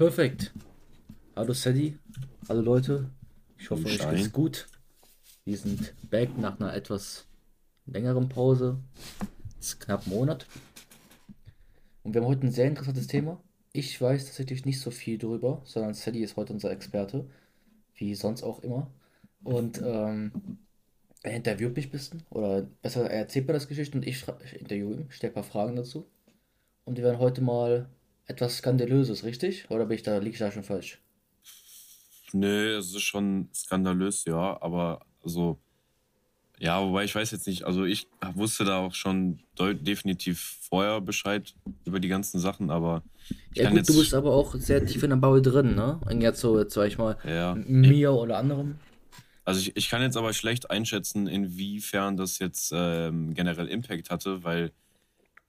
Perfekt. Hallo Sadie. Hallo Leute. Ich hoffe, euch geht's gut. Wir sind back nach einer etwas längeren Pause. Es ist knapp ein Monat. Und wir haben heute ein sehr interessantes Thema. Ich weiß tatsächlich nicht so viel drüber, sondern Sadie ist heute unser Experte. Wie sonst auch immer. Und ähm, er interviewt mich ein bisschen. Oder besser, er erzählt mir das Geschichte und ich, ich interviewe ihn, stelle ein paar Fragen dazu. Und wir werden heute mal etwas Skandalöses, richtig? Oder bin ich da, liege ich da schon falsch? Nö, es ist schon skandalös, ja, aber also, ja, wobei ich weiß jetzt nicht, also ich wusste da auch schon definitiv vorher Bescheid über die ganzen Sachen, aber ich Ja kann gut, du bist aber auch sehr tief in der Bubble drin, ne? Und jetzt so, jetzt sag ich mal, ja, mir oder anderem. also ich, ich kann jetzt aber schlecht einschätzen, inwiefern das jetzt ähm, generell Impact hatte, weil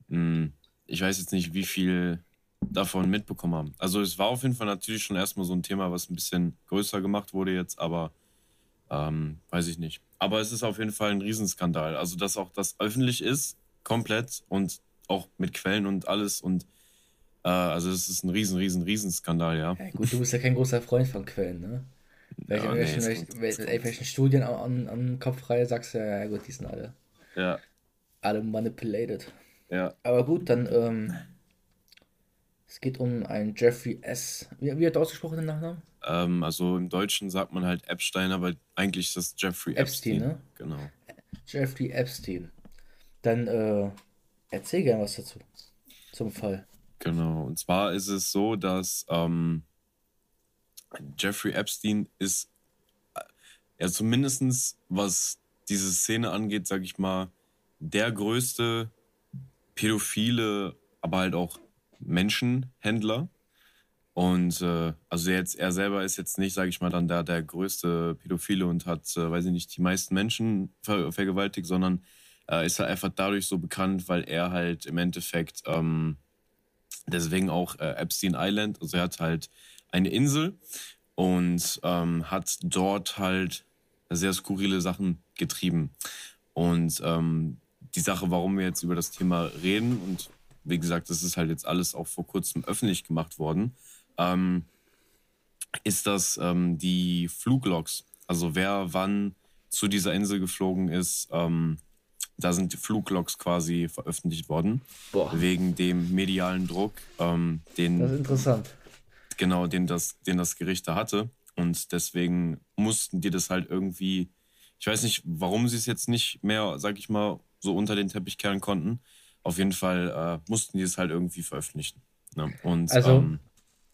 mh, ich weiß jetzt nicht, wie viel davon mitbekommen haben. Also es war auf jeden Fall natürlich schon erstmal so ein Thema, was ein bisschen größer gemacht wurde jetzt, aber ähm, weiß ich nicht. Aber es ist auf jeden Fall ein Riesenskandal. Also dass auch das öffentlich ist, komplett und auch mit Quellen und alles und äh, also es ist ein riesen, riesen, riesen Skandal, ja. Ja, gut, du bist ja kein großer Freund von Quellen, ne? Welche, Ja, nee, welchen, es welchen, welchen, welchen Studien an, an, reihe, sagst du, ja, ja gut, die sind alle, Ja, alle manipulated. ja. Aber gut, dann, ähm, es geht um einen Jeffrey S. Wie, wie hat er ausgesprochen den Nachnamen? Ähm, also im Deutschen sagt man halt Epstein, aber eigentlich ist das Jeffrey Epstein, Epstein. ne? Genau. Jeffrey Epstein. Dann, äh, erzähl gerne was dazu. Zum Fall. Genau. Und zwar ist es so, dass ähm, Jeffrey Epstein ist, äh, ja zumindestens was diese Szene angeht, sag ich mal, der größte pädophile, aber halt auch Menschenhändler. Und äh, also jetzt, er selber ist jetzt nicht, sage ich mal, dann der, der größte Pädophile und hat, äh, weiß ich nicht, die meisten Menschen ver vergewaltigt, sondern äh, ist halt einfach dadurch so bekannt, weil er halt im Endeffekt ähm, deswegen auch äh, Epstein Island, also er hat halt eine Insel und ähm, hat dort halt sehr skurrile Sachen getrieben. Und ähm, die Sache, warum wir jetzt über das Thema reden und wie gesagt, das ist halt jetzt alles auch vor kurzem öffentlich gemacht worden, ähm, ist das ähm, die Fluglogs. Also wer wann zu dieser Insel geflogen ist, ähm, da sind die Fluglogs quasi veröffentlicht worden, Boah, wegen dem medialen Druck, ähm, den, das ist interessant. genau, den das, den das Gericht da hatte. Und deswegen mussten die das halt irgendwie, ich weiß nicht, warum sie es jetzt nicht mehr, sag ich mal, so unter den Teppich kehren konnten. Auf jeden Fall äh, mussten die es halt irgendwie veröffentlichen. Ne? Und Also, ähm,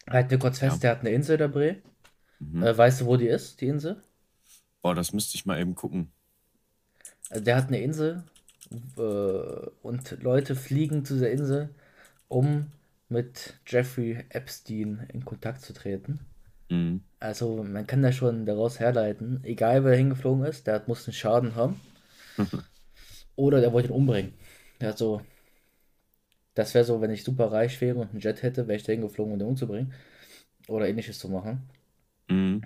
Halt mir kurz fest, Ja. der hat eine Insel, der Bre. mhm. Äh, weißt du, wo die ist, die Insel? boah, das müsste ich mal eben gucken. Also der hat eine Insel äh, und Leute fliegen zu dieser Insel, um mit Jeffrey Epstein in Kontakt zu treten. Mhm. Also man kann da schon daraus herleiten, egal wer hingeflogen ist, der hat- muss einen Schaden haben. Oder der wollte ihn umbringen. Der hat so, das wäre so, wenn ich super reich wäre und einen Jet hätte, wäre ich da hingeflogen, um den umzubringen. Oder ähnliches zu machen. Mhm.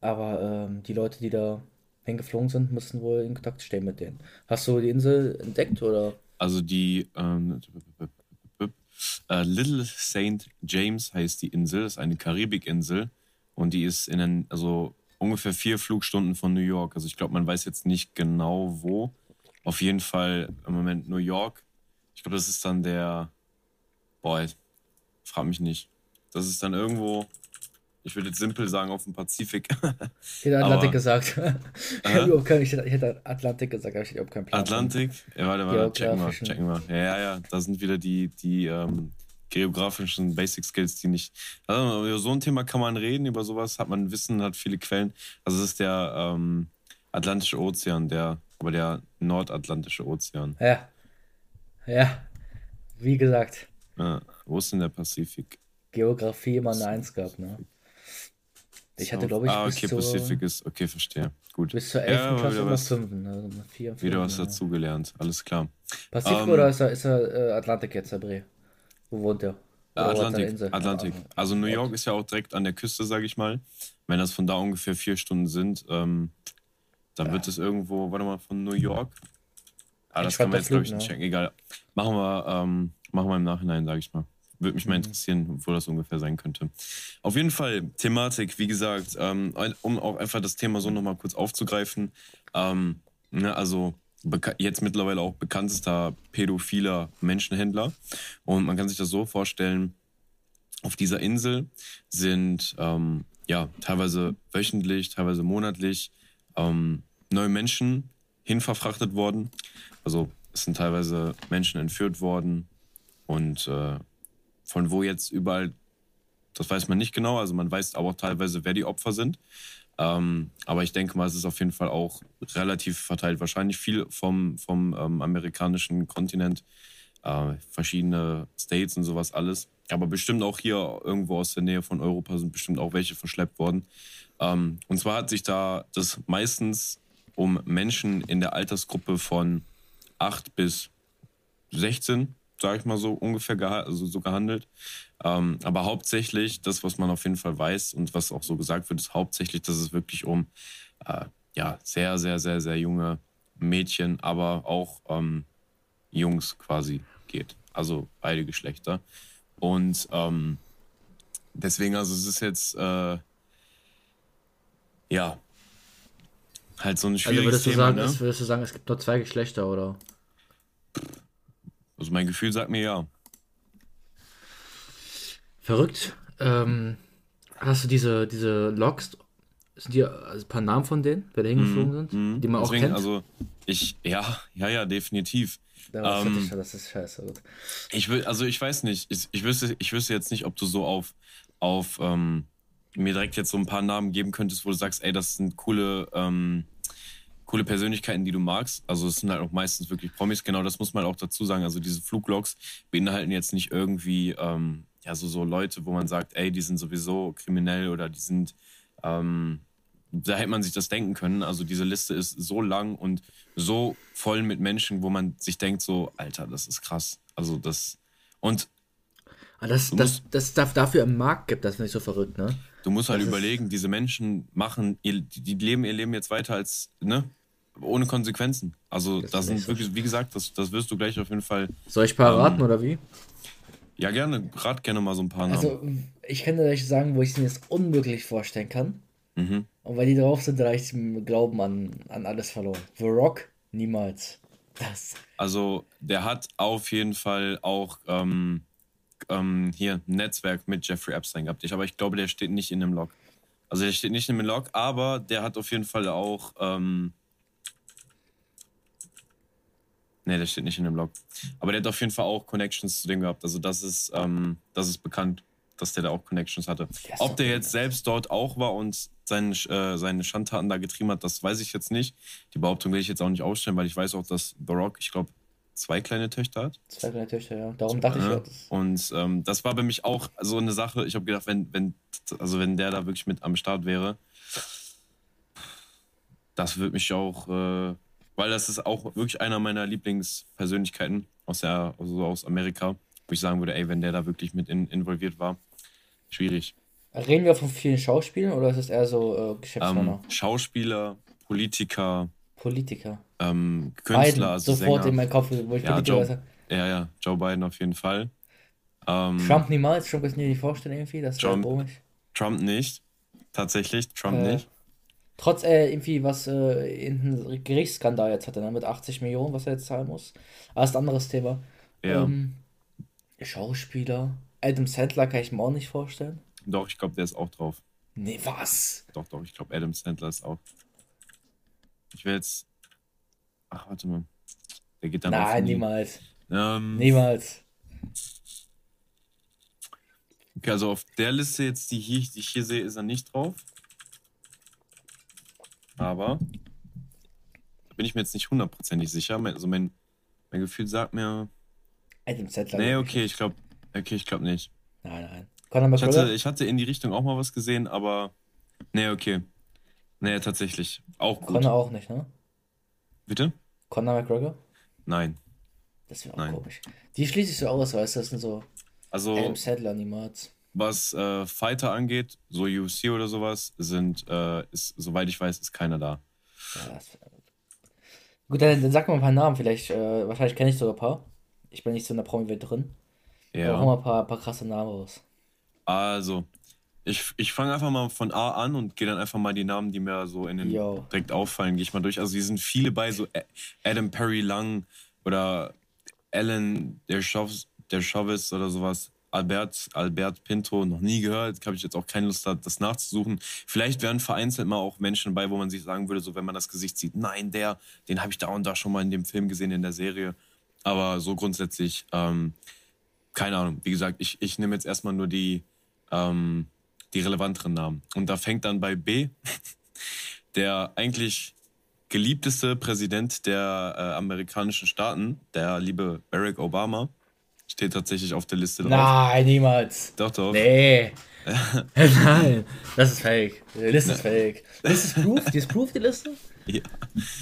Aber ähm, die Leute, die da hingeflogen sind, müssen wohl in Kontakt stehen mit denen. Hast du die Insel entdeckt oder? Also die ähm, äh, Little Saint James heißt die Insel, ist eine Karibikinsel und die ist in den, also ungefähr vier Flugstunden von New York. Also ich glaube, man weiß jetzt nicht genau wo. Auf jeden Fall im Moment New York. Ich glaube, das ist dann der, boah, frag mich nicht. Das ist dann irgendwo, ich würde jetzt simpel sagen, auf dem Pazifik. Ich hätte Atlantik Aber- gesagt. Ich überhaupt ich hätte- ich Atlantik gesagt, aber ich hätte überhaupt keinen Plan. Atlantik? Ja, warte, warte, checken wir, checken wir. Ja, ja, ja, da sind wieder die, die ähm, geografischen Basic Skills, die nicht. Also über so ein Thema kann man reden, über sowas hat man Wissen, hat viele Quellen. Also es ist der ähm, Atlantische Ozean, der, aber der Nordatlantische Ozean. Ja. Ja. Wie gesagt, Ja, wo ist denn der Pazifik? Geografie immer eine Eins gehabt, ne? Ich hatte, glaube ich, Ah, bis okay, zur, Pazifik ist, okay, verstehe. Gut. bis zur Ja, 11. aber Klasse wieder was, 5. Also vier, wieder fünf, was ja. dazugelernt, alles klar. Pazifik Ähm, oder ist er, ist er äh, Atlantik jetzt, der Bre? Wo wohnt er? Oder hat er Atlantik? Atlantik. Ah, Also New. York ist ja auch direkt an der Küste, sage ich mal. Wenn das von da ungefähr vier Stunden sind, ähm, dann wird es irgendwo, warte mal, von New York. Ah, das kann man jetzt, glaube ich, nicht ne? checken. Egal. Machen wir, ähm, machen wir im Nachhinein, sage ich mal. würde mich mal Mhm. interessieren, wo das ungefähr sein könnte. Auf jeden Fall, Thematik, wie gesagt, ähm, um auch einfach das Thema so nochmal kurz aufzugreifen. Ähm, ne, also jetzt mittlerweile auch bekanntester pädophiler Menschenhändler. Und man kann sich das so vorstellen, auf dieser Insel sind ähm, ja teilweise wöchentlich, teilweise monatlich ähm, neue Menschen hinverfrachtet worden. Also es sind teilweise Menschen entführt worden und äh, von wo jetzt überall, das weiß man nicht genau. Also man weiß aber auch teilweise, wer die Opfer sind. Ähm, aber ich denke mal, es ist auf jeden Fall auch relativ verteilt. Wahrscheinlich viel vom, vom ähm, amerikanischen Kontinent, äh, verschiedene States und sowas alles. Aber bestimmt auch hier irgendwo aus der Nähe von Europa sind bestimmt auch welche verschleppt worden. Ähm, und zwar hat sich da das meistens um Menschen in der Altersgruppe von 8 bis 16, sage ich mal so ungefähr, also so gehandelt. Ähm, aber hauptsächlich, das, was man auf jeden Fall weiß und was auch so gesagt wird, ist hauptsächlich, dass es wirklich um äh, ja, sehr, sehr, sehr, sehr junge Mädchen, aber auch ähm, Jungs quasi geht. Also beide Geschlechter. Und ähm, deswegen, also es ist jetzt, äh, ja, halt so ein Also schwieriges würdest du, Thema, sagen, ne? es, würdest du sagen, es gibt nur zwei Geschlechter, oder? Also mein Gefühl sagt mir ja. Verrückt. Ähm, hast du diese, diese Logs, sind die also ein paar Namen von denen, wer da hingeflogen sind, Mhm. die man auch Deswegen, kennt? Also ich, ja, ja, ja, definitiv. Ja, das, ähm, das ist scheiße. Gut. Ich will, also ich weiß nicht, ich, ich, wüsste, ich wüsste jetzt nicht, ob du so auf, auf ähm, mir direkt jetzt so ein paar Namen geben könntest, wo du sagst, ey, das sind coole, ähm, coole Persönlichkeiten, die du magst. Also es sind halt auch meistens wirklich Promis, genau, das muss man auch dazu sagen. Also diese Fluglogs beinhalten jetzt nicht irgendwie, ähm, ja, so, so Leute, wo man sagt, ey, die sind sowieso kriminell oder die sind, ähm, da hätte man sich das denken können. Also diese Liste ist so lang und so voll mit Menschen, wo man sich denkt, so, Alter, das ist krass. Also das. Und Ah, das, Du das, das darf dafür im Markt gibt, das finde ich so verrückt, ne? du musst halt Das ist- überlegen, diese Menschen machen, ihr, die leben ihr Leben jetzt weiter als, ne? Ohne Konsequenzen. Also Das das, sind so wirklich, wie gesagt, das, das wirst du gleich auf jeden Fall. Soll ich ein paar Ähm, raten oder wie? Ja, gerne, rat gerne mal so ein paar Namen. Also, ich kann dir welche sagen, wo ich es mir jetzt unmöglich vorstellen kann. mhm. Und weil die drauf sind, da ich den Glauben an, an alles verloren. The Rock, niemals. Das. Also der hat auf jeden Fall auch ähm, ähm, hier Netzwerk mit Jeffrey Epstein gehabt. Ich, aber ich glaube, der steht nicht in dem Log. Also der steht nicht in dem Log, aber der hat auf jeden Fall auch. Ähm, nee, der steht nicht in dem Log. Aber der hat auf jeden Fall auch Connections zu dem gehabt. Also das ist, ähm, das ist bekannt, dass der da auch Connections hatte. Der Ob der jetzt selbst dort auch war und seine, äh, seine Schandtaten da getrieben hat, das weiß ich jetzt nicht. Die Behauptung will ich jetzt auch nicht aufstellen, weil ich weiß auch, dass The Rock, ich glaube, zwei kleine Töchter hat. Zwei kleine Töchter, ja. Darum dachte ich, Ja. ja, das, Und ähm, das war bei mich auch so eine Sache. Ich habe gedacht, wenn, wenn, also wenn der da wirklich mit am Start wäre, das würde mich auch, äh, weil das ist auch wirklich einer meiner Lieblingspersönlichkeiten aus der, also aus Amerika, wo ich sagen würde, ey, wenn der da wirklich mit in, involviert war, schwierig. Reden wir von vielen Schauspielern oder ist es eher so äh, Ähm, Geschäftsmänner? Schauspieler, Politiker, Politiker. Ähm, Künstler, Biden, also sofort Sänger. in meinen Kopf, wo ich Ja, Politiker Joe, ja, ja, Joe Biden auf jeden Fall. Ähm, Trump niemals, Trump kann ich mir nicht vorstellen irgendwie, das Trump. komisch. Trump nicht. Tatsächlich, Trump Äh, nicht. Trotz er irgendwie was äh, in einen Gerichtsskandal jetzt hatte, ne, mit 80 Millionen, was er jetzt zahlen muss. Aber ist ein anderes Thema. Ja. Ähm, Schauspieler. Adam Sandler kann ich mir auch nicht vorstellen. Doch, ich glaube, der ist auch drauf. Nee, was? Doch, doch, ich glaube, Adam Sandler ist auch. Ich will jetzt. Ach, warte mal. Der geht dann Nein, die- niemals. Ähm, Niemals. Okay, also auf der Liste jetzt, die, hier, die ich hier sehe, ist er nicht drauf. Aber da bin ich mir jetzt nicht hundertprozentig sicher. Also mein, mein Gefühl sagt mir. Adam Sandler. Nee, glaub okay, ich glaube. Okay, ich glaube nicht. Nein, nein. Conor Ich hatte, ich hatte in die Richtung auch mal was gesehen, aber. Nee, okay. Nee, tatsächlich. Auch gut. Conor auch nicht, ne? Bitte? Conor McGregor? Nein. Das wäre auch Nein. komisch. Die schließe ich so aus, weißt du, das sind so Also. Adam Sandler niemals. Was äh, Fighter angeht, so UFC oder sowas, sind, äh, ist, soweit ich weiß, ist keiner da. Ja, das. Gut, dann, dann sag mal ein paar Namen, vielleicht, äh, wahrscheinlich kenne ich sogar ein paar. Ich bin nicht so in der Promi-Welt drin. Ja. Aber hau mal ein paar, paar krasse Namen raus. Also, ich, ich fange einfach mal von A an und gehe dann einfach mal die Namen, die mir so in den Yo. direkt auffallen, gehe ich mal durch. Also hier sind viele bei, so Adam Perry Lang oder Alan der Chauvis oder sowas. Albert, Albert Pinto noch nie gehört, habe ich jetzt auch keine Lust, das nachzusuchen. Vielleicht wären vereinzelt mal auch Menschen dabei, wo man sich sagen würde, so wenn man das Gesicht sieht, nein, der, den habe ich da und da schon mal in dem Film gesehen, in der Serie. Aber so grundsätzlich, ähm, keine Ahnung. Wie gesagt, ich, ich nehme jetzt erstmal nur die, ähm, die relevanteren Namen. Und da fängt dann bei B der eigentlich geliebteste Präsident der äh, amerikanischen Staaten, der liebe Barack Obama, steht tatsächlich auf der Liste drauf. Nein, niemals. Doch, doch. Nee. Nein, das ist fake. Die Liste ist fake. Das ist Proof? Die ist Proof, die Liste? Ja.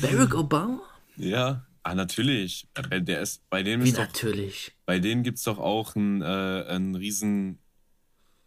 Barack Obama? Ja. Ah, natürlich. Der ist, bei dem Wie ist natürlich? Doch, bei denen gibt es doch auch ein, äh, ein riesen,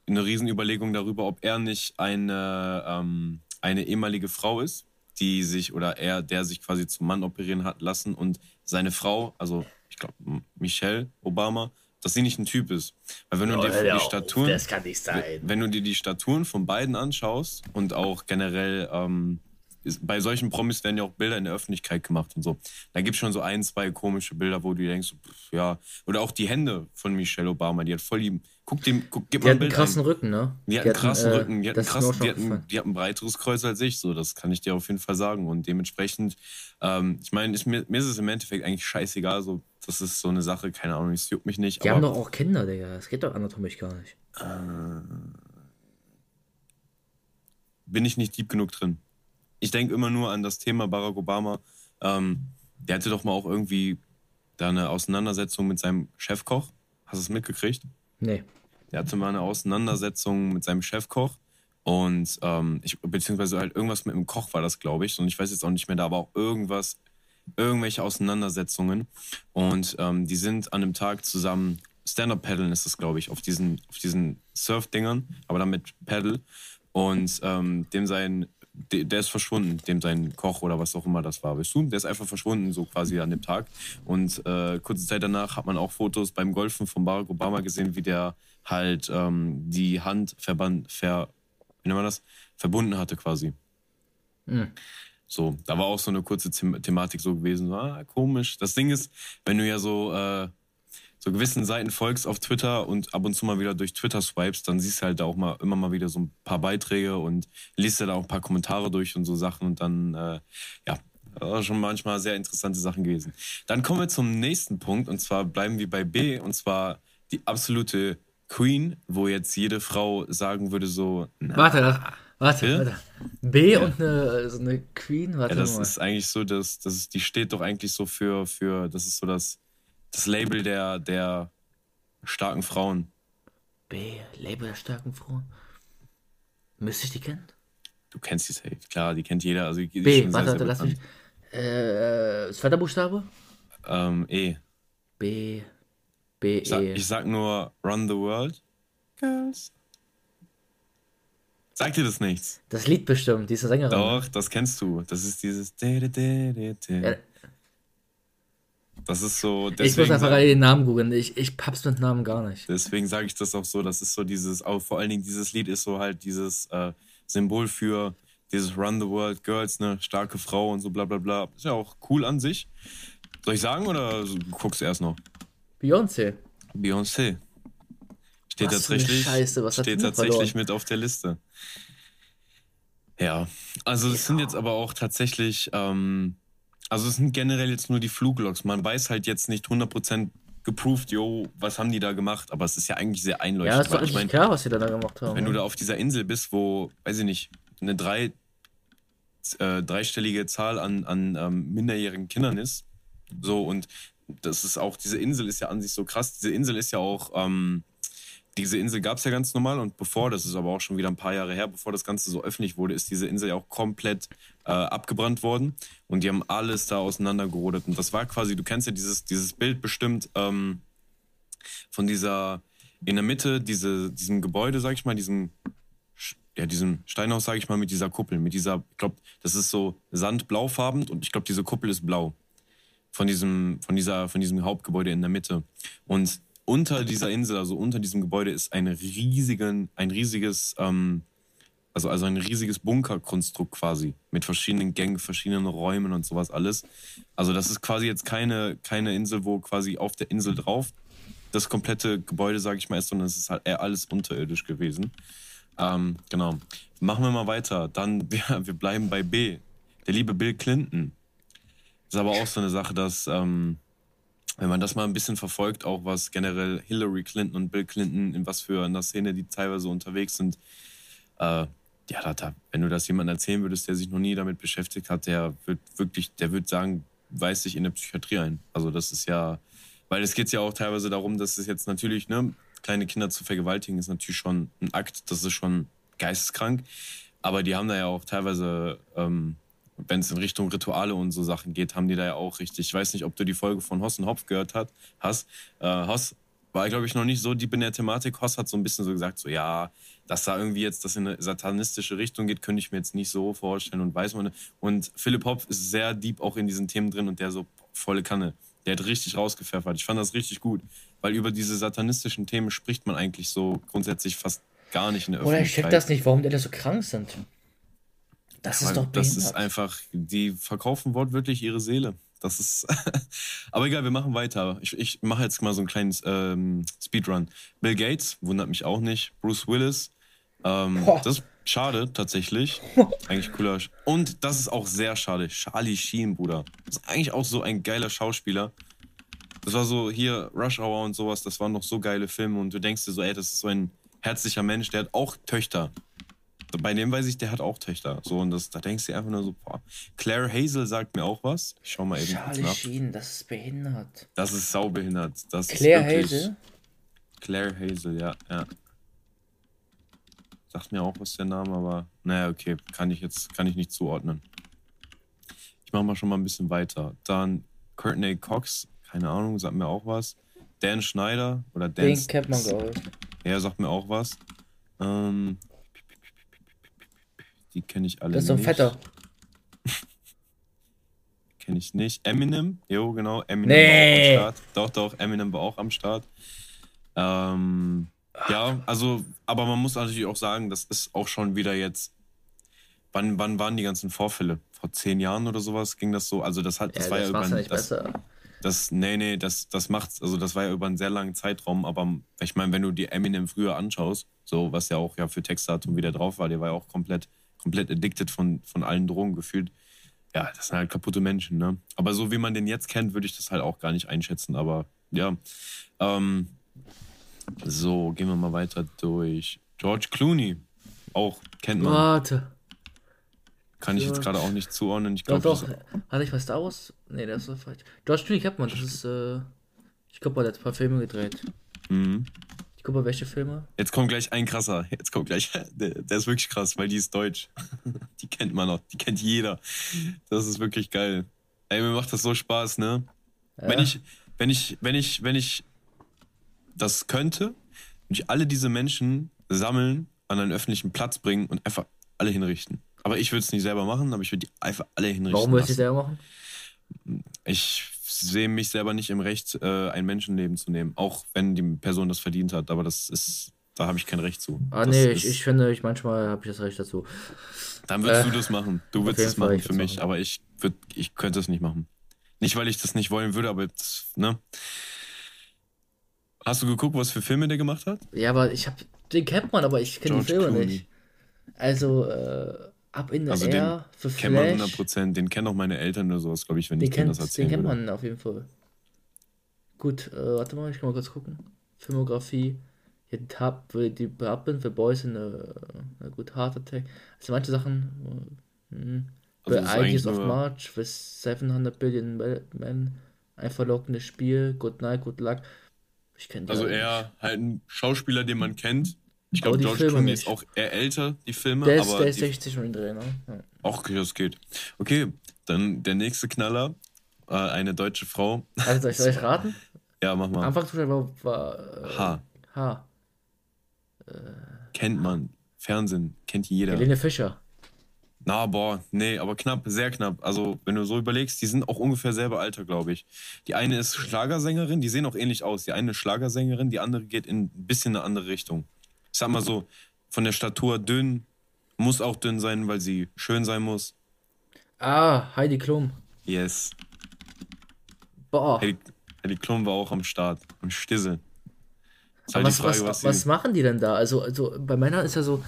eine Riesenüberlegung darüber, ob er nicht eine, ähm, eine ehemalige Frau ist, die sich, oder er, der sich quasi zum Mann operieren hat lassen und seine Frau, also ich glaube Michelle Obama, dass sie nicht ein Typ ist. Weil wenn du dir die Staturen, das kann nicht sein. Wenn du dir die Staturen von beiden anschaust und auch generell ähm, ist, bei solchen Promis werden ja auch Bilder in der Öffentlichkeit gemacht und so. Da gibt es schon so ein, zwei komische Bilder, wo du denkst, pff, ja. Oder auch die Hände von Michelle Obama, die hat voll die. Guck dem, guck, gib die mal ein Bild. einen krassen ein. Rücken, ne? Die, die hat einen krassen äh, Rücken, die hat, einen krassen, die, hat ein, die hat ein breiteres Kreuz als ich, so, das kann ich dir auf jeden Fall sagen. Und dementsprechend, ähm, ich meine, mir, mir ist es im Endeffekt eigentlich scheißegal, so, das ist so eine Sache, keine Ahnung, es juckt mich nicht. Die haben doch auch Kinder, Digga. Das geht doch anatomisch gar nicht. Äh, bin ich nicht deep genug drin ich denke immer nur an das Thema Barack Obama. Ähm, der hatte doch mal auch irgendwie da eine Auseinandersetzung mit seinem Chefkoch. Hast du es mitgekriegt? Nee. Der hatte mal eine Auseinandersetzung mit seinem Chefkoch. Und ähm, ich, beziehungsweise halt irgendwas mit dem Koch war das, glaube ich. Und ich weiß jetzt auch nicht mehr, da aber auch irgendwas, irgendwelche Auseinandersetzungen. Und ähm, die sind an einem Tag zusammen, Stand-Up-Paddeln ist es, glaube ich, auf diesen, auf diesen Surf-Dingern, aber dann mit Paddle. Und ähm, dem sein der ist verschwunden, dem sein Koch oder was auch immer das war, weißt du? Der ist einfach verschwunden, so quasi an dem Tag. Und äh, kurze Zeit danach hat man auch Fotos beim Golfen von Barack Obama gesehen, wie der halt ähm, die Hand verband, ver, wie nennt man das? verbunden hatte quasi. Mhm. So, da war auch so eine kurze Thematik so gewesen, ah, komisch. Das Ding ist, wenn du ja so äh, so gewissen Seiten folgst auf Twitter und ab und zu mal wieder durch Twitter swipes, dann siehst du halt da auch mal immer mal wieder so ein paar Beiträge und liest da auch ein paar Kommentare durch und so Sachen und dann, äh, ja, schon manchmal sehr interessante Sachen gewesen. Dann kommen wir zum nächsten Punkt und zwar bleiben wir bei B und zwar die absolute Queen, wo jetzt jede Frau sagen würde so. Na, warte, warte, warte. B ja. und eine, so eine Queen, warte ja, das mal. ist eigentlich so, dass das ist, die steht doch eigentlich so für für das ist so das das Label der, der starken Frauen. B, Label der starken Frauen? Müsste ich die kennen? Du kennst die safe, klar, die kennt jeder. Also, die B, warte, warte, lass mich. Äh, zweiter Buchstabe? Ähm, E. B, B, E. Ich sag, ich sag nur Run the World. Girls. Sagt dir das nichts? Das Lied bestimmt, diese Sängerin. Doch, das kennst du. Das ist dieses. Ja, das ist so. Ich muss einfach sag, den Namen googeln. Ich, ich papp's mit Namen gar nicht. Deswegen sage ich das auch so. Das ist so dieses, auch vor allen Dingen dieses Lied ist so halt dieses äh, Symbol für dieses Run the World Girls, ne, starke Frau und so bla bla bla. Ist ja auch cool an sich. Soll ich sagen oder guckst du erst noch? Beyoncé. Beyoncé. Steht was tatsächlich, Scheiße, was steht tatsächlich mit auf der Liste. Ja, also es ja. sind jetzt aber auch tatsächlich ähm, also es sind generell jetzt nur die Fluglogs. Man weiß halt jetzt nicht 100% geproved, yo, was haben die da gemacht, aber es ist ja eigentlich sehr einleuchtend. Ja, ist doch eigentlich mein, klar, was sie da gemacht haben. Wenn du da auf dieser Insel bist, wo, weiß ich nicht, eine drei, äh, dreistellige Zahl an, an ähm, minderjährigen Kindern ist, so und das ist auch, diese Insel ist ja an sich so krass. Diese Insel ist ja auch ähm, diese Insel gab es ja ganz normal und bevor, das ist aber auch schon wieder ein paar Jahre her, bevor das Ganze so öffentlich wurde, ist diese Insel ja auch komplett äh, abgebrannt worden und die haben alles da auseinandergerodet. Und das war quasi, du kennst ja dieses, dieses Bild bestimmt ähm, von dieser, in der Mitte, diese, diesem Gebäude, sag ich mal, diesem, ja, diesem Steinhaus, sag ich mal, mit dieser Kuppel, mit dieser, ich glaube, das ist so sandblaufarben und ich glaube, diese Kuppel ist blau. Von diesem, von dieser, von diesem Hauptgebäude in der Mitte. Und unter dieser Insel, also unter diesem Gebäude, ist ein riesigen, ein riesiges, ähm, also, also ein riesiges Bunkerkonstrukt quasi. Mit verschiedenen Gängen, verschiedenen Räumen und sowas alles. Also, das ist quasi jetzt keine, keine Insel, wo quasi auf der Insel drauf das komplette Gebäude, sage ich mal, ist, sondern es ist halt eher alles unterirdisch gewesen. Ähm, genau. Machen wir mal weiter. Dann, ja, wir bleiben bei B. Der liebe Bill Clinton. Ist aber auch so eine Sache, dass, ähm, wenn man das mal ein bisschen verfolgt, auch was generell Hillary Clinton und Bill Clinton, in was für einer Szene die teilweise unterwegs sind, äh, ja, da, da, wenn du das jemandem erzählen würdest, der sich noch nie damit beschäftigt hat, der wird wirklich, der wird sagen, weiß sich in der Psychiatrie ein. Also das ist ja, weil es geht ja auch teilweise darum, dass es jetzt natürlich, ne, kleine Kinder zu vergewaltigen, ist natürlich schon ein Akt, das ist schon geisteskrank. Aber die haben da ja auch teilweise, ähm, wenn es in Richtung Rituale und so Sachen geht, haben die da ja auch richtig. Ich weiß nicht, ob du die Folge von Hoss und Hopf gehört hat, hast. Äh, Hoss war, glaube ich, noch nicht so deep in der Thematik. Hoss hat so ein bisschen so gesagt, so ja, dass da irgendwie jetzt das in eine satanistische Richtung geht, könnte ich mir jetzt nicht so vorstellen und weiß man. Und Philipp Hopf ist sehr deep auch in diesen Themen drin und der so volle Kanne. Der hat richtig rausgepfeffert. Ich fand das richtig gut, weil über diese satanistischen Themen spricht man eigentlich so grundsätzlich fast gar nicht in der Oder ich check das nicht, warum die alle so krank sind. Das ist doch behindert. Das ist einfach, die verkaufen wortwörtlich ihre Seele. Das ist. Aber egal, wir machen weiter. Ich, ich mache jetzt mal so einen kleinen ähm, Speedrun. Bill Gates, wundert mich auch nicht. Bruce Willis. Ähm, das ist schade, tatsächlich. eigentlich cooler. Und das ist auch sehr schade. Charlie Sheen, Bruder. Das ist eigentlich auch so ein geiler Schauspieler. Das war so hier Rush Hour und sowas. Das waren noch so geile Filme. Und du denkst dir so, ey, das ist so ein herzlicher Mensch. Der hat auch Töchter bei dem weiß ich, der hat auch Töchter. So, und das, da denkst du einfach nur so, boah. Claire Hazel sagt mir auch was. Ich schau mal eben Charlie kurz nach. Sheen, das ist behindert. Das ist saubehindert. Das Claire Hazel? Claire Hazel, ja, ja. Sagt mir auch was der Name, aber naja, okay, kann ich jetzt, kann ich nicht zuordnen. Ich mach mal schon mal ein bisschen weiter. Dann Courtney Cox, keine Ahnung, sagt mir auch was. Dan Schneider oder Dan. Den kennt man, glaube ich. Ja, sagt mir auch was. Ähm, die kenne ich alle nicht. Das ist so ein Fetter. kenne ich nicht. Eminem, jo, genau. Eminem nee. war auch am Start. Doch, doch, Eminem war auch am Start. Ähm, ja, also, aber man muss natürlich auch sagen, das ist auch schon wieder jetzt. Wann, wann waren die ganzen Vorfälle? Vor zehn Jahren oder sowas ging das so? Also, das hat, das ja, war das ja über. Ja nicht das, besser. Das, nee, nee, das, das macht's, also das war ja über einen sehr langen Zeitraum, aber ich meine, wenn du die Eminem früher anschaust, so was ja auch ja für Textdatum wieder drauf war, der war ja auch komplett komplett addicted von, von allen Drogen gefühlt. Ja, das sind halt kaputte Menschen, ne? Aber so wie man den jetzt kennt, würde ich das halt auch gar nicht einschätzen. Aber ja. Ähm, so, gehen wir mal weiter durch. George Clooney. Auch kennt man. Warte. Kann ich jetzt gerade auch nicht zuordnen. Ich glaube, doch. doch. Hatte ich was Star Wars? Nee, das war falsch. George Clooney kennt man. Das ist, äh, ich glaube, er hat ein paar Filme gedreht. Mhm. Ich guck mal, welche Filme. Jetzt kommt gleich ein krasser. Jetzt kommt gleich. Der, der ist wirklich krass, weil die ist deutsch. Die kennt man noch. Die kennt jeder. Das ist wirklich geil. Ey, mir macht das so Spaß, ne? Ja. Wenn ich, wenn ich, wenn ich, wenn ich das könnte, würde ich alle diese Menschen sammeln, an einen öffentlichen Platz bringen und einfach alle hinrichten. Aber ich würde es nicht selber machen, aber ich würde die einfach alle hinrichten. Warum würdest du es selber machen? Ich sehe mich selber nicht im Recht, äh, ein Menschenleben zu nehmen, auch wenn die Person das verdient hat. Aber das ist, da habe ich kein Recht zu. Ah, das nee, ich, ich finde, ich manchmal habe ich das Recht dazu. Dann würdest äh, du das machen. Du würdest es machen für mich, machen. aber ich, würd, ich könnte es nicht machen. Nicht, weil ich das nicht wollen würde, aber jetzt, ne? Hast du geguckt, was für Filme der gemacht hat? Ja, aber ich habe den kennt man, aber ich kenne die Filme Clooney. nicht. Also, äh, Ab in der also Air für Flash. Kennt man 100%, den kennen auch meine Eltern oder sowas, glaube ich, wenn den ich denen das erzähle. Den kennt man auf jeden Fall. Gut, äh, warte mal, ich kann mal kurz gucken. Filmografie. Hier Tab, die Beatmen für Boys in a, gut Heart Attack. Also manche Sachen. Hm. Also The Ideas of March with 700 Billion Men. Ein verlockendes Spiel. Good Night, Good Luck. Ich kenne Also eher halt ein Schauspieler, den man kennt, ich glaube, George Filme Clooney ist auch eher älter, die Filme. Der ist, aber der ist 60 schon drin, ne? Ja. Auch okay, das geht. Okay, dann der nächste Knaller. Äh, eine deutsche Frau. Also soll ich, soll ich raten? ja, mach mal. Anfangsbuchstabe war, war äh, H. H. Äh, kennt man. Fernsehen kennt jeder. Helene Fischer. Na, boah, nee, aber knapp, sehr knapp. Also, wenn du so überlegst, die sind auch ungefähr selber Alter, glaube ich. Die eine ist Schlagersängerin, die sehen auch ähnlich aus. Die eine ist Schlagersängerin, die andere geht in ein bisschen eine andere Richtung. Ich sag mal so, von der Statur dünn, muss auch dünn sein, weil sie schön sein muss. Ah, Heidi Klum. Yes. Boah. Heidi, Heidi Klum war auch am Start. Am Stissel. Halt was, Frage, was, was, machen die denn da? Also, also bei Männern ist ja so.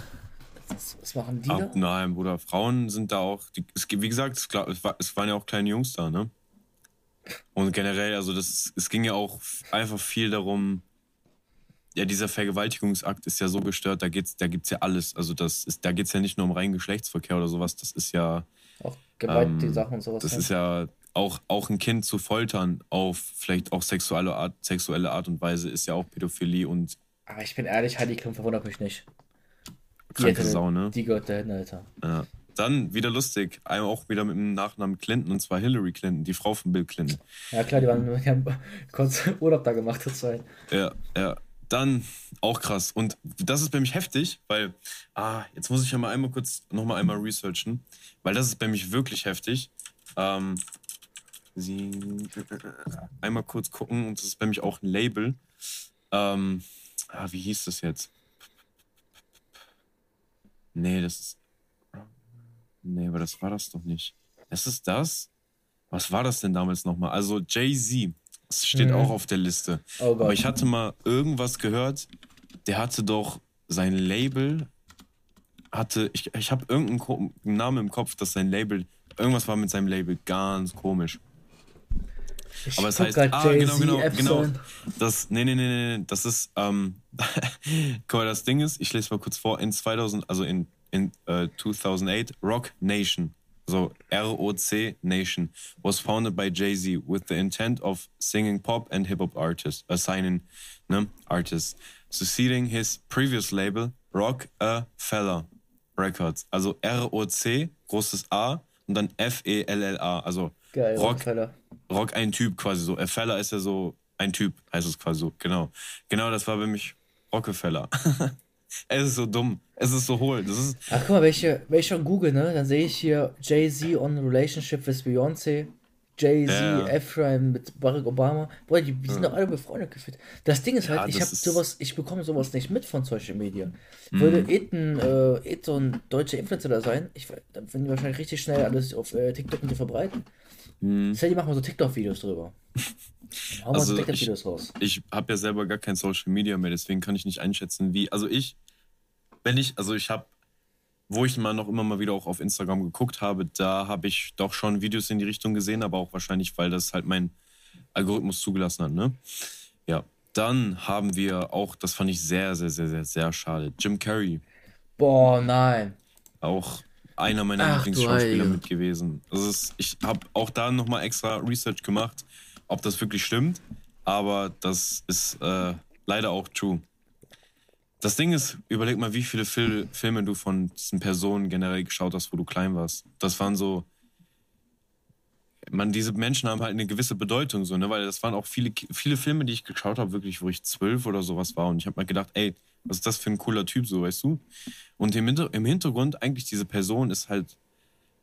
Was, machen die da? Ab, nein, Bruder, Frauen sind da auch. Die, es, wie gesagt, es, es waren ja auch kleine Jungs da, ne? Und generell, also das, es ging ja auch einfach viel darum, ja, dieser Vergewaltigungsakt ist ja so gestört, da geht's, da gibt's ja alles. Also das ist, da geht's ja nicht nur um reinen Geschlechtsverkehr oder sowas, das ist ja, Auch Gewalt, die ähm, Sachen und sowas. das ist ja auch, auch ein Kind zu foltern auf vielleicht auch sexuelle Art, sexuelle Art und Weise ist ja auch Pädophilie und Aber ich bin ehrlich, Heidi Klum verwundert mich nicht. Die, kranke hätte- Sau, ne? die gehört dahin, Alter. Ja. Dann wieder lustig, einmal auch wieder mit dem Nachnamen Clinton und zwar Hillary Clinton, die Frau von Bill Clinton. Ja klar, die, waren, die haben kurz Urlaub da gemacht zur Zeit. Ja, ja. Dann auch krass. Und das ist bei mich heftig, weil, ah, jetzt muss ich ja mal einmal kurz nochmal einmal researchen, weil das ist bei mich wirklich heftig. Ähm, sie, einmal kurz gucken und das ist bei mich auch ein Label. Ähm, ah, wie hieß das jetzt? Nee, das ist. Nee, aber das war das doch nicht. Das ist das? Was war das denn damals nochmal? Also Jay-Z. Das steht Mhm. auch auf der Liste. Oh Gott. Aber ich hatte mal irgendwas gehört, der hatte doch sein Label, hatte, ich, ich habe irgendeinen Namen im Kopf, dass sein Label, irgendwas war mit seinem Label ganz komisch. ich Aber es heißt, ah, genau, genau, genau. Das, nee, nee, nee, nee, nee, das ist, ähm, guck mal, das Ding ist, ich lese mal kurz vor, in 2000, also in, in äh, 2008, Rock Nation, so R-O-C Nation, was founded by Jay-Z with the intent of singing pop and hip-hop artists, assigning, ne, artists, succeeding his previous label, Rock a Fella Records, also R-O-C, großes A und dann F-E-L-L-A, also Geil, Rock. Rock ein Typ quasi so. Feller ist ja so ein Typ, heißt es quasi so. Genau. Genau, das war bei mich Rockefeller. es ist so dumm. Es ist so hohl. Das ist, Ach guck mal, welche, wenn ich schon google, ne, dann sehe ich hier Jay-Z on relationship with Beyoncé, Jay-Z, Ja. Ephraim mit Barack Obama. Boah, die, die sind doch alle befreundet gefühlt. Das Ding ist halt, Ja, ich habe sowas, ich bekomme sowas nicht mit von Social Media. Mhm. Würde Ethan, äh, Ed so ein deutscher Influencer da sein, ich, dann würden die wahrscheinlich richtig schnell alles auf äh, TikTok und so verbreiten. Mhm. Stell, die machen mal so TikTok-Videos drüber. Wir Also so ich- TikTok-Videos raus. ich habe ja selber gar kein Social Media mehr, deswegen kann ich nicht einschätzen, wie. Also ich, wenn ich, also ich habe, wo ich mal noch immer mal wieder auch auf Instagram geguckt habe, da habe ich doch schon Videos in die Richtung gesehen, aber auch wahrscheinlich, weil das halt mein Algorithmus zugelassen hat, ne? Ja. Dann haben wir auch, das fand ich sehr, sehr, sehr, sehr, sehr schade. Jim Carrey. Boah, nein. auch einer meiner Ach, Lieblingsschauspieler mit gewesen. Also es, ich habe auch da nochmal extra Research gemacht, ob das wirklich stimmt, aber das ist äh, leider auch true. Das Ding ist, überleg mal, wie viele Fil Filme du von diesen Personen generell geschaut hast, wo du klein warst. Das waren so. Man, diese Menschen haben halt eine gewisse Bedeutung, so, ne? Weil das waren auch viele, viele Filme, die ich geschaut habe, wirklich, wo ich zwölf oder sowas war. Und ich habe mal gedacht, ey, was ist das für ein cooler Typ, so, weißt du? Und im, Hinter im Hintergrund, eigentlich diese Person ist halt,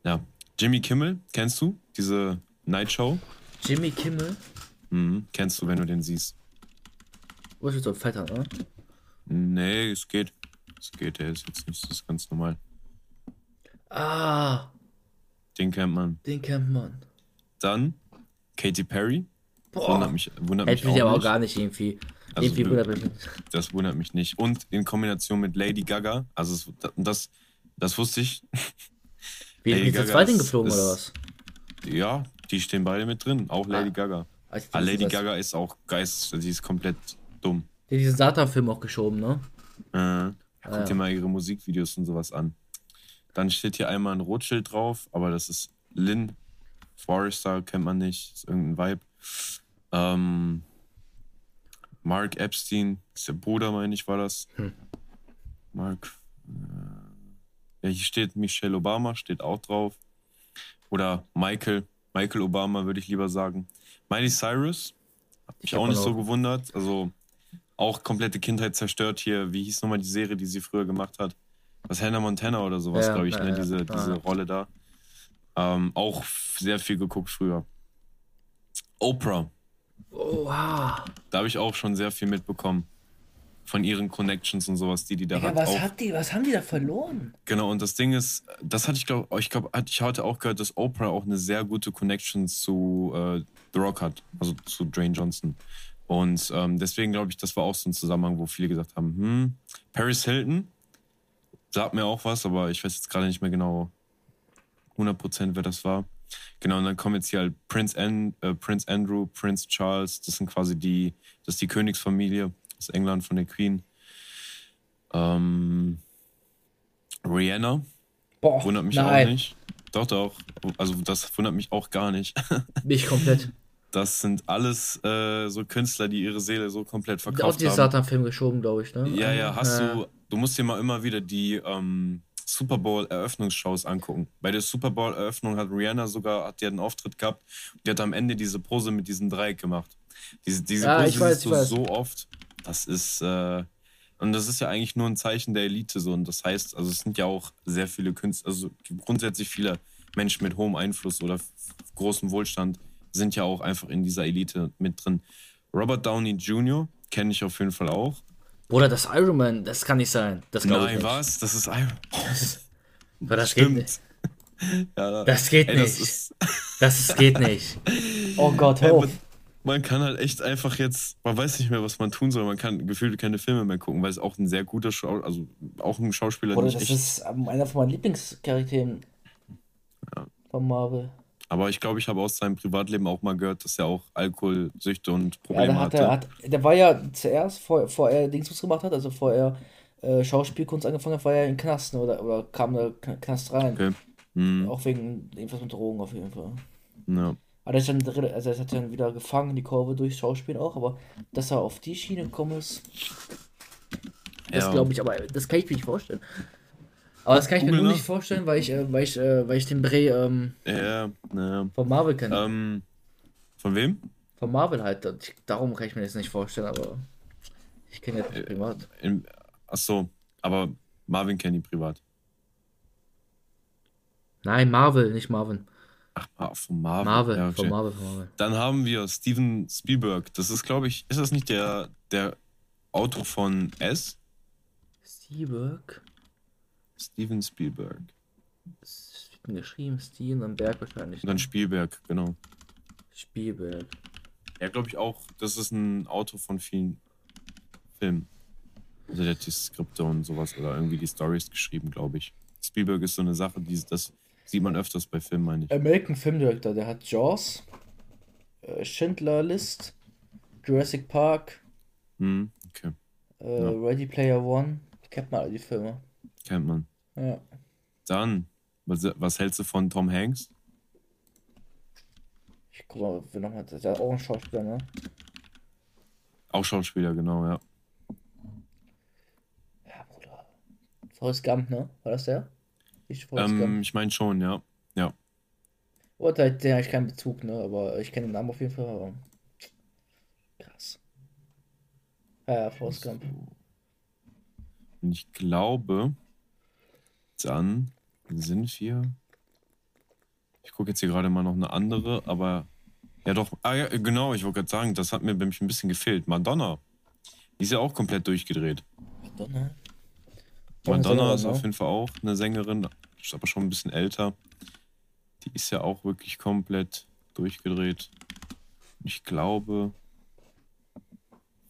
ja, Jimmy Kimmel, kennst du? Diese Night Show? Jimmy Kimmel. Mhm, kennst du, wenn du den siehst. Was ist so Fetter, ne? Nee, es geht. Es geht, der ist jetzt nicht, das ist ganz normal. Ah, Den kennt man. den kennt man. Dann Katy Perry. Boah. Wundert mich, wundert Hätte mich mich aber auch auch gar nicht irgendwie. Also irgendwie wundert mich. Das wundert mich nicht. Und in Kombination mit Lady Gaga, also es, das, das wusste ich. Wie Lady ist Gaga ist- geflogen ist- oder was? Ja, die stehen beide mit drin. Auch Lady Ah. Gaga. Also, Ah, Lady Gaga ist auch geist, sie ist komplett dumm. Die hat diesen Satan-Film auch geschoben, ne? Äh, ja, guck ja. dir mal ihre Musikvideos und sowas an. Dann steht hier einmal ein Rotschild drauf, aber das ist Lynn Forrester, kennt man nicht, ist irgendein Vibe. Ähm, Mark Epstein, ist der Bruder, meine ich, war das. Hm. Mark. Äh, ja, hier steht Michelle Obama, steht auch drauf. Oder Michael, Michael Obama, würde ich lieber sagen. Miley Cyrus, hab mich auch nicht mal so auch- gewundert. Also auch komplette Kindheit zerstört hier. Wie hieß nochmal die Serie, die sie früher gemacht hat? was Hannah Montana oder sowas, Ja, glaube ich, ja, ne? ja. Diese, diese Rolle da. Ähm, auch sehr viel geguckt früher. Oprah, Oh, wow. da habe ich auch schon sehr viel mitbekommen. Von ihren Connections und sowas, die die da Digga, hat. was auch, hat die, was haben die da verloren? Genau, und das Ding ist, das hatte ich glaube, ich glaube, ich hatte auch gehört, dass Oprah auch eine sehr gute Connection zu äh, The Rock hat, also zu Dwayne Johnson. Und ähm, deswegen glaube ich, das war auch so ein Zusammenhang, wo viele gesagt haben, hm, Paris Hilton sagt mir auch was, aber ich weiß jetzt gerade nicht mehr genau 100% wer das war. Genau, und dann kommen jetzt hier halt Prince, An äh, Prince Andrew, Prince Charles, das sind quasi die, das ist die Königsfamilie aus England von der Queen. Ähm, Rihanna, Boah, wundert mich nein, auch nicht. Doch, doch. Also das wundert mich auch gar nicht. mich komplett Das sind alles äh, so Künstler, die ihre Seele so komplett auf verkauft die haben. Satan-Film geschoben, glaube ich, ne? Ja, ja, hast Ja. du, du musst dir mal immer wieder die ähm, Super Bowl Eröffnungsshows angucken. Bei der Super Bowl Eröffnung hat Rihanna sogar, hat die einen Auftritt gehabt, die hat am Ende diese Pose mit diesem Dreieck gemacht. Diese, diese Ja, Pose ich weiß, siehst ich du weiß. so oft. Das ist, äh, und das ist ja eigentlich nur ein Zeichen der Elite so. Und das heißt, also es sind ja auch sehr viele Künstler, also grundsätzlich viele Menschen mit hohem Einfluss oder großem Wohlstand sind ja auch einfach in dieser Elite mit drin. Robert Downey Jr. kenne ich auf jeden Fall auch. Bruder, das Iron Man, das kann nicht sein. Das glaube ich Nein, nicht. was? Das ist Iron. Aber das geht Stimmt. nicht. Ja, Das geht ey, nicht. Das ist, Das ist, geht nicht. Oh Gott, hör man, man kann halt echt einfach jetzt, man weiß nicht mehr, was man tun soll. Man kann gefühlt keine Filme mehr gucken, weil es auch ein sehr guter Schau, also auch ein Schauspieler, ich das echt. ist ähm, einer von meinen Lieblingscharakteren von Marvel. Aber ich glaube, ich habe aus seinem Privatleben auch mal gehört, dass er auch Alkoholsüchte und Ja, Probleme der, hat, hatte. er, hat, der war ja zuerst, vor, vor er Dingsbus gemacht hat, also vor er äh, Schauspielkunst angefangen hat, war er in Knast ne, oder, oder kam da Kn- Knast rein. Okay. Hm, Auch wegen irgendwas mit Drogen auf jeden Fall. ja. Aber der ist dann, also er hat dann wieder gefangen, die Kurve durch Schauspiel auch, aber dass er auf die Schiene gekommen ist, das Ja. glaube ich, aber das kann ich mir nicht vorstellen. Aber das kann ich mir nur nicht vorstellen, weil ich, äh, weil ich, äh, weil ich den Bray ähm, Ja, ja. von Marvel kenne. Ähm, von wem? Von Marvel halt. darum kann ich mir das nicht vorstellen, aber ich kenne Äh, jetzt privat. In, ach so, aber Marvin Kenny privat. Nein, Marvel, nicht Marvin. Ach, ah, von Marvin. Marvel, Ja, von okay. Marvel, von Marvel. Dann haben wir Steven Spielberg. Das ist, glaube ich, ist das nicht der, der Autor von S? Spielberg. Steven Spielberg. Es wird geschrieben, Steven und Berg wahrscheinlich. Und dann ne? Spielberg, genau. Spielberg. Ja, glaube ich auch. Das ist ein Autor von vielen Filmen. Also der hat die Skripte und sowas oder irgendwie die Stories geschrieben, glaube ich. Spielberg ist so eine Sache, die, das sieht man öfters bei Filmen, meine ich. American Film Director, der hat Jaws, äh, Schindler List, Jurassic Park, Hm, okay, äh, Ja. Ready Player One. Kennt man all die Filme. kennt man. Ja. Dann, was, was hältst du von Tom Hanks? Ich guck mal, wer nochmal. Der ist ja auch ein Schauspieler, ne? Auch Schauspieler, genau, ja. Ja, Bruder. Forrest Gump, ne? War das der? Ich Forrest Ähm, ich meine schon, ja. Ja. Oh, da der habe ich keinen Bezug, ne? Aber ich kenne den Namen auf jeden Fall. Krass. Ja, ja, Forrest Gump. Und ich glaube, dann sind wir. Ich gucke jetzt hier gerade mal noch eine andere, aber. Ja, doch. Ah, ja, genau, ich wollte gerade sagen, das hat mir nämlich ein bisschen gefehlt. Madonna. Die ist ja auch komplett durchgedreht. Madonna. Madonna ist auf jeden Fall auch eine Sängerin, ist aber schon ein bisschen älter. Die ist ja auch wirklich komplett durchgedreht. Ich glaube,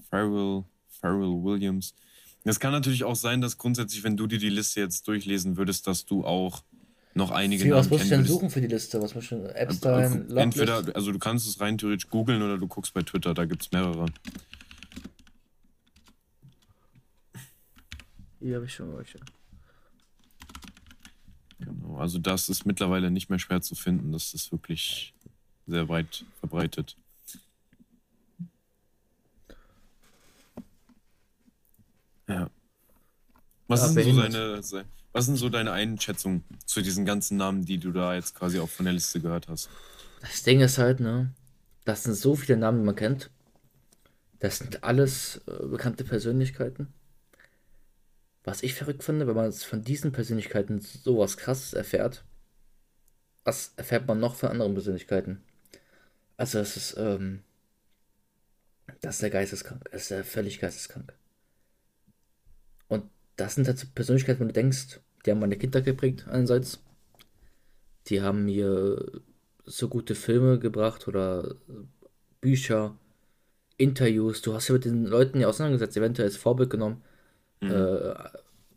Pharrell, Pharrell Williams. Es kann natürlich auch sein, dass grundsätzlich, wenn du dir die Liste jetzt durchlesen würdest, dass du auch noch einige was Namen muss ich kennen denn würdest. suchen für die Liste? Was muss ich denn? Äh, Epstein, äh, Entweder, Locklist? also du kannst es rein theoretisch googeln oder du guckst bei Twitter, da gibt es mehrere. Hier habe ich schon welche. Genau. Also das ist mittlerweile nicht mehr schwer zu finden. Das ist wirklich sehr weit verbreitet. Ja. Was, sind so deine, was sind so deine Einschätzungen zu diesen ganzen Namen, die du da jetzt quasi auch von der Liste gehört hast? Das Ding ist halt, ne? Das sind so viele Namen, die man kennt. Das sind alles äh, bekannte Persönlichkeiten. was ich verrückt finde, wenn man von diesen Persönlichkeiten sowas krasses erfährt, was erfährt man noch von anderen Persönlichkeiten? Also es ist, ähm, das ist der geisteskrank. Das ist der völlig geisteskrank. Und das sind halt so Persönlichkeiten, wo du denkst, die haben meine Kinder geprägt, einerseits. Die haben mir so gute Filme gebracht oder Bücher, Interviews. Du hast ja mit den Leuten ja auseinandergesetzt, eventuell als Vorbild genommen. Mhm. Äh,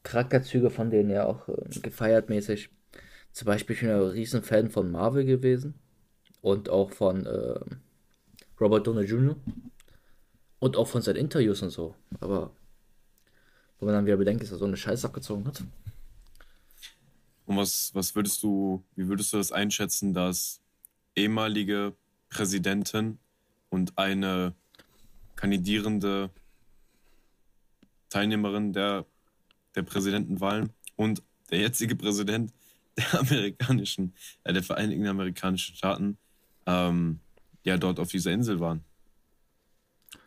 Charakterzüge von denen ja auch äh, gefeiert mäßig. Zum Beispiel, ich bin ein riesen Fan von Marvel gewesen und auch von äh, Robert Downey Jr. und auch von seinen Interviews und so. Aber wenn man dann wieder bedenkt, dass er so eine Scheiße abgezogen hat. Und was, was würdest du, wie würdest du das einschätzen, dass ehemalige Präsidentin und eine kandidierende Teilnehmerin der, der Präsidentenwahlen und der jetzige Präsident der amerikanischen, äh, der Vereinigten Amerikanischen Staaten, ähm, ja, dort auf dieser Insel waren.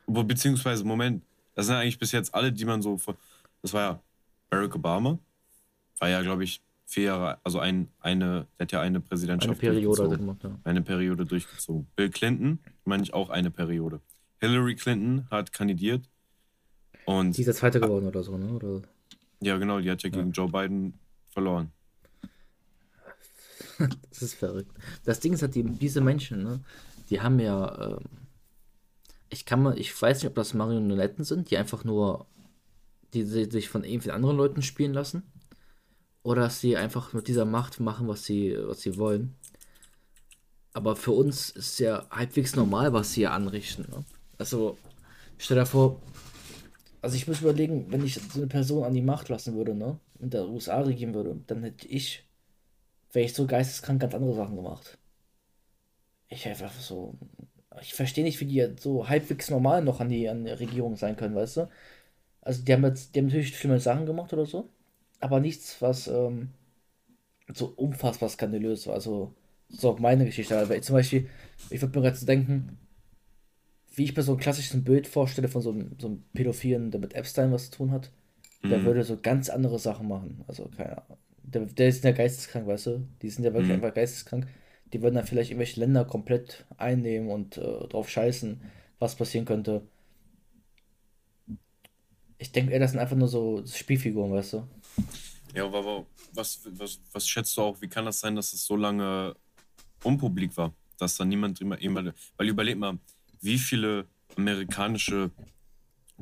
Beziehungsweise, Moment, das sind eigentlich bis jetzt alle, die man so. Das war ja Barack Obama, war ja, glaube ich, vier Jahre, also ein, eine, der hat ja eine Präsidentschaft. Eine Periode gemacht, ja. Eine Periode durchgezogen. Bill Clinton, meine ich auch eine Periode. Hillary Clinton hat kandidiert. Und die ist der Zweite geworden oder so, ne? Oder? Ja, genau, die hat ja gegen ja. Joe Biden verloren. das ist verrückt. Das Ding ist halt, die, diese Menschen, ne, die haben ja, ähm, ich kann mal, ich weiß nicht, ob das Marionetten sind, die einfach nur, die, sich von irgendwie anderen Leuten spielen lassen. Oder dass sie einfach mit dieser Macht machen, was sie, was sie wollen. Aber für uns ist ja halbwegs normal, was sie hier anrichten. Ne? Also, stell dir vor, also ich muss überlegen, wenn ich so eine Person an die Macht lassen würde, ne, in der USA regieren würde, dann hätte ich wäre ich so geisteskrank ganz andere Sachen gemacht. Ich einfach so. Ich verstehe nicht, wie die so halbwegs normal noch an die, an die Regierung sein können, weißt du? Also die haben jetzt, die haben natürlich schlimme Sachen gemacht oder so, aber nichts, was ähm, so unfassbar skandalös war. Also, so auch meine Geschichte. Aber zum Beispiel, ich würde mir gerade denken, wie ich mir so ein klassisches Bild vorstelle von so einem, so einem Pädophilen, der mit Epstein was zu tun hat, mhm. der würde so ganz andere Sachen machen. Also, keine Ahnung der, der ist ja geisteskrank, weißt du? Die sind ja wirklich mhm. einfach geisteskrank. Die würden dann vielleicht irgendwelche Länder komplett einnehmen und äh, drauf scheißen, was passieren könnte. Ich denke eher, das sind einfach nur so Spielfiguren, weißt du? Ja, aber was, was, was schätzt du auch, wie kann das sein, dass es so lange unpublik war? Dass da niemand immer weil überleg mal, wie viele amerikanische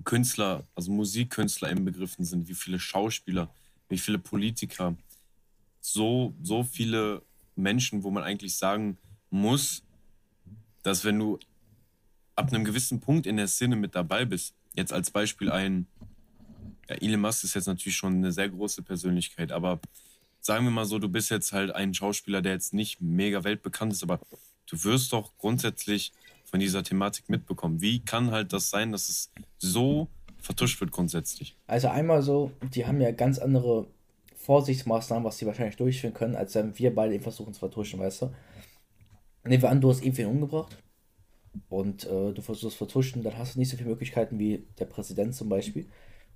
Künstler, also Musikkünstler inbegriffen sind, wie viele Schauspieler, wie viele Politiker, so, so viele Menschen, wo man eigentlich sagen muss, dass wenn du ab einem gewissen Punkt in der Szene mit dabei bist, jetzt als Beispiel ein, ja, Elon Musk ist jetzt natürlich schon eine sehr große Persönlichkeit, aber sagen wir mal so, du bist jetzt halt ein Schauspieler, der jetzt nicht mega weltbekannt ist, aber du wirst doch grundsätzlich von dieser Thematik mitbekommen. Wie kann halt das sein, dass es so vertuscht wird grundsätzlich? Also einmal so, die haben ja ganz andere Vorsichtsmaßnahmen, was sie wahrscheinlich durchführen können, als wenn wir beide ihn versuchen zu vertuschen, weißt du? Nehmen wir an, du hast irgendwen umgebracht und äh, du versuchst vertuschen, dann hast du nicht so viele Möglichkeiten wie der Präsident zum Beispiel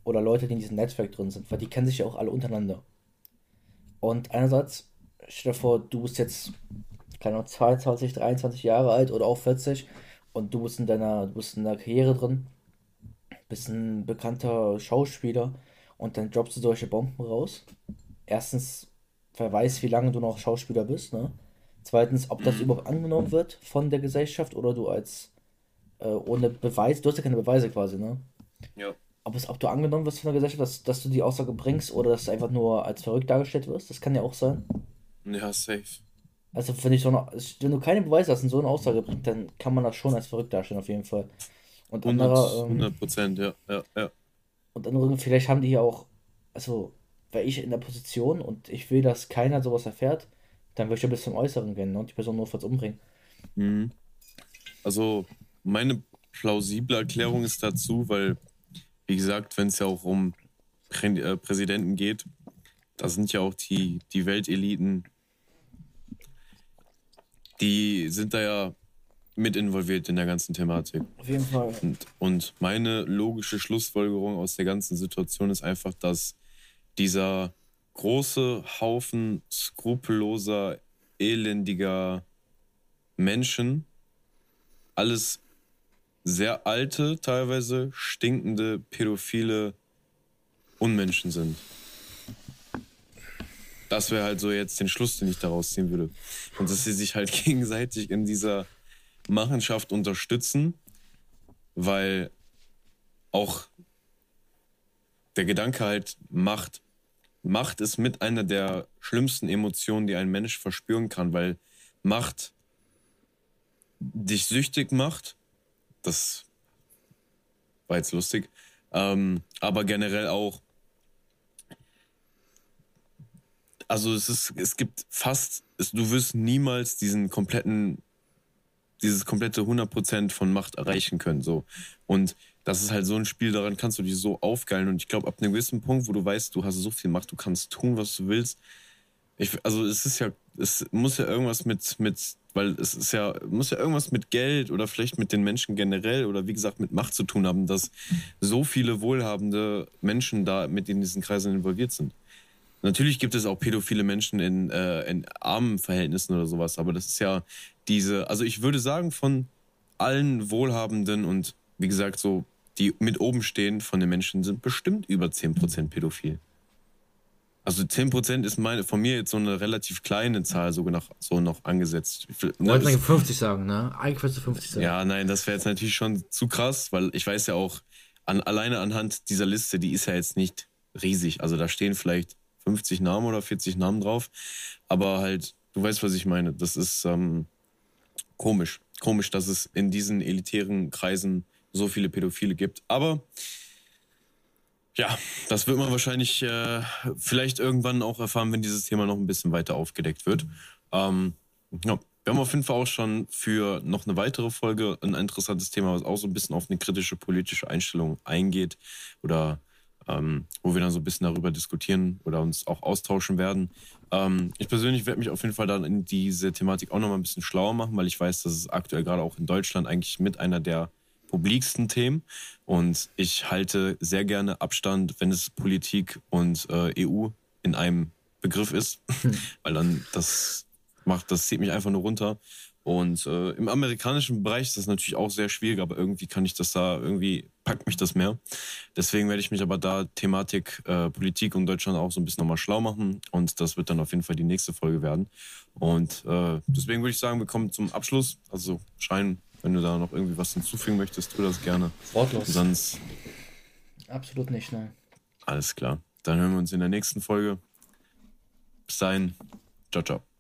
oder Leute, die in diesem Netzwerk drin sind, weil die kennen sich ja auch alle untereinander. Und einerseits, stell dir vor, du bist jetzt, keine Ahnung, 22, 23 Jahre alt oder auch 40 und du bist in deiner, du bist in deiner Karriere drin, bist ein bekannter Schauspieler und dann droppst du solche Bomben raus. Erstens, wer weiß, wie lange du noch Schauspieler bist, ne? Zweitens, ob das überhaupt angenommen wird von der Gesellschaft oder du als äh, ohne Beweis, du hast ja keine Beweise quasi, ne? Ja. Ob, es, ob du angenommen wirst von der Gesellschaft, dass, dass du die Aussage bringst oder dass du einfach nur als verrückt dargestellt wirst, das kann ja auch sein. Ja, safe. Also wenn ich so eine, wenn du keine Beweise hast und so eine Aussage bringst, dann kann man das schon als verrückt darstellen, auf jeden Fall. Und 100, anderer, ähm, 100 Prozent, ja, ja, ja. Und andere, vielleicht haben die ja auch, also wäre ich in der Position und ich will, dass keiner sowas erfährt, dann würde ich ja bis zum Äußeren gehen ne, und die Person notfalls umbringen. Mhm. Also meine plausible Erklärung ist dazu, weil, wie gesagt, wenn es ja auch um Prä äh, Präsidenten geht, da sind ja auch die, die Welteliten, die sind da ja mit involviert in der ganzen Thematik. Auf jeden Fall. Und, und meine logische Schlussfolgerung aus der ganzen Situation ist einfach, dass dieser große Haufen skrupelloser, elendiger Menschen, alles sehr alte, teilweise stinkende, pädophile Unmenschen sind. Das wäre halt so jetzt den Schluss, den ich daraus ziehen würde. Und dass sie sich halt gegenseitig in dieser Machenschaft unterstützen, weil auch der Gedanke halt Macht. Macht ist mit einer der schlimmsten Emotionen, die ein Mensch verspüren kann, weil Macht dich süchtig macht. Das war jetzt lustig. Ähm, aber generell auch. Also es ist, es gibt fast, es, du wirst niemals diesen kompletten, dieses komplette 100% von Macht erreichen können. So. Und das ist halt so ein Spiel, daran kannst du dich so aufgeilen. Und ich glaube, ab einem gewissen Punkt, wo du weißt, du hast so viel Macht, du kannst tun, was du willst. Ich, also es ist ja, es muss ja irgendwas mit, mit, weil es ist ja, muss ja irgendwas mit Geld oder vielleicht mit den Menschen generell oder wie gesagt mit Macht zu tun haben, dass so viele wohlhabende Menschen da mit in diesen Kreisen involviert sind. Natürlich gibt es auch pädophile Menschen in, äh, in armen Verhältnissen oder sowas, aber das ist ja diese, also ich würde sagen, von allen Wohlhabenden und wie gesagt, so die mit oben stehen von den Menschen sind bestimmt über 10% pädophil. Also 10% ist meine, von mir jetzt so eine relativ kleine Zahl so noch, so noch angesetzt. Ich ne, wollte 50 sagen, ne? Eigentlich würdest du 50 sagen. Ja, nein, das wäre jetzt natürlich schon zu krass, weil ich weiß ja auch, an, alleine anhand dieser Liste, die ist ja jetzt nicht riesig. Also da stehen vielleicht 50 Namen oder 40 Namen drauf. Aber halt, du weißt, was ich meine. Das ist ähm, komisch. Komisch, dass es in diesen elitären Kreisen so viele Pädophile gibt. Aber ja, das wird man wahrscheinlich äh, vielleicht irgendwann auch erfahren, wenn dieses Thema noch ein bisschen weiter aufgedeckt wird. Ähm, ja, wir haben auf jeden Fall auch schon für noch eine weitere Folge ein interessantes Thema, was auch so ein bisschen auf eine kritische politische Einstellung eingeht oder ähm, wo wir dann so ein bisschen darüber diskutieren oder uns auch austauschen werden. Ähm, ich persönlich werde mich auf jeden Fall dann in diese Thematik auch noch mal ein bisschen schlauer machen, weil ich weiß, dass es aktuell gerade auch in Deutschland eigentlich mit einer der publiksten Themen. Und ich halte sehr gerne Abstand, wenn es Politik und äh, EU in einem Begriff ist, weil dann das macht, das zieht mich einfach nur runter. Und äh, im amerikanischen Bereich ist das natürlich auch sehr schwierig, aber irgendwie kann ich das da, irgendwie packt mich das mehr. Deswegen werde ich mich aber da Thematik äh, Politik und Deutschland auch so ein bisschen nochmal schlau machen. Und das wird dann auf jeden Fall die nächste Folge werden. Und äh, deswegen würde ich sagen, wir kommen zum Abschluss. Also Schein wenn du da noch irgendwie was hinzufügen möchtest, tu das gerne. Wortlos. Sonst. Absolut nicht, nein. Alles klar. Dann hören wir uns in der nächsten Folge. Bis dahin. Ciao, ciao.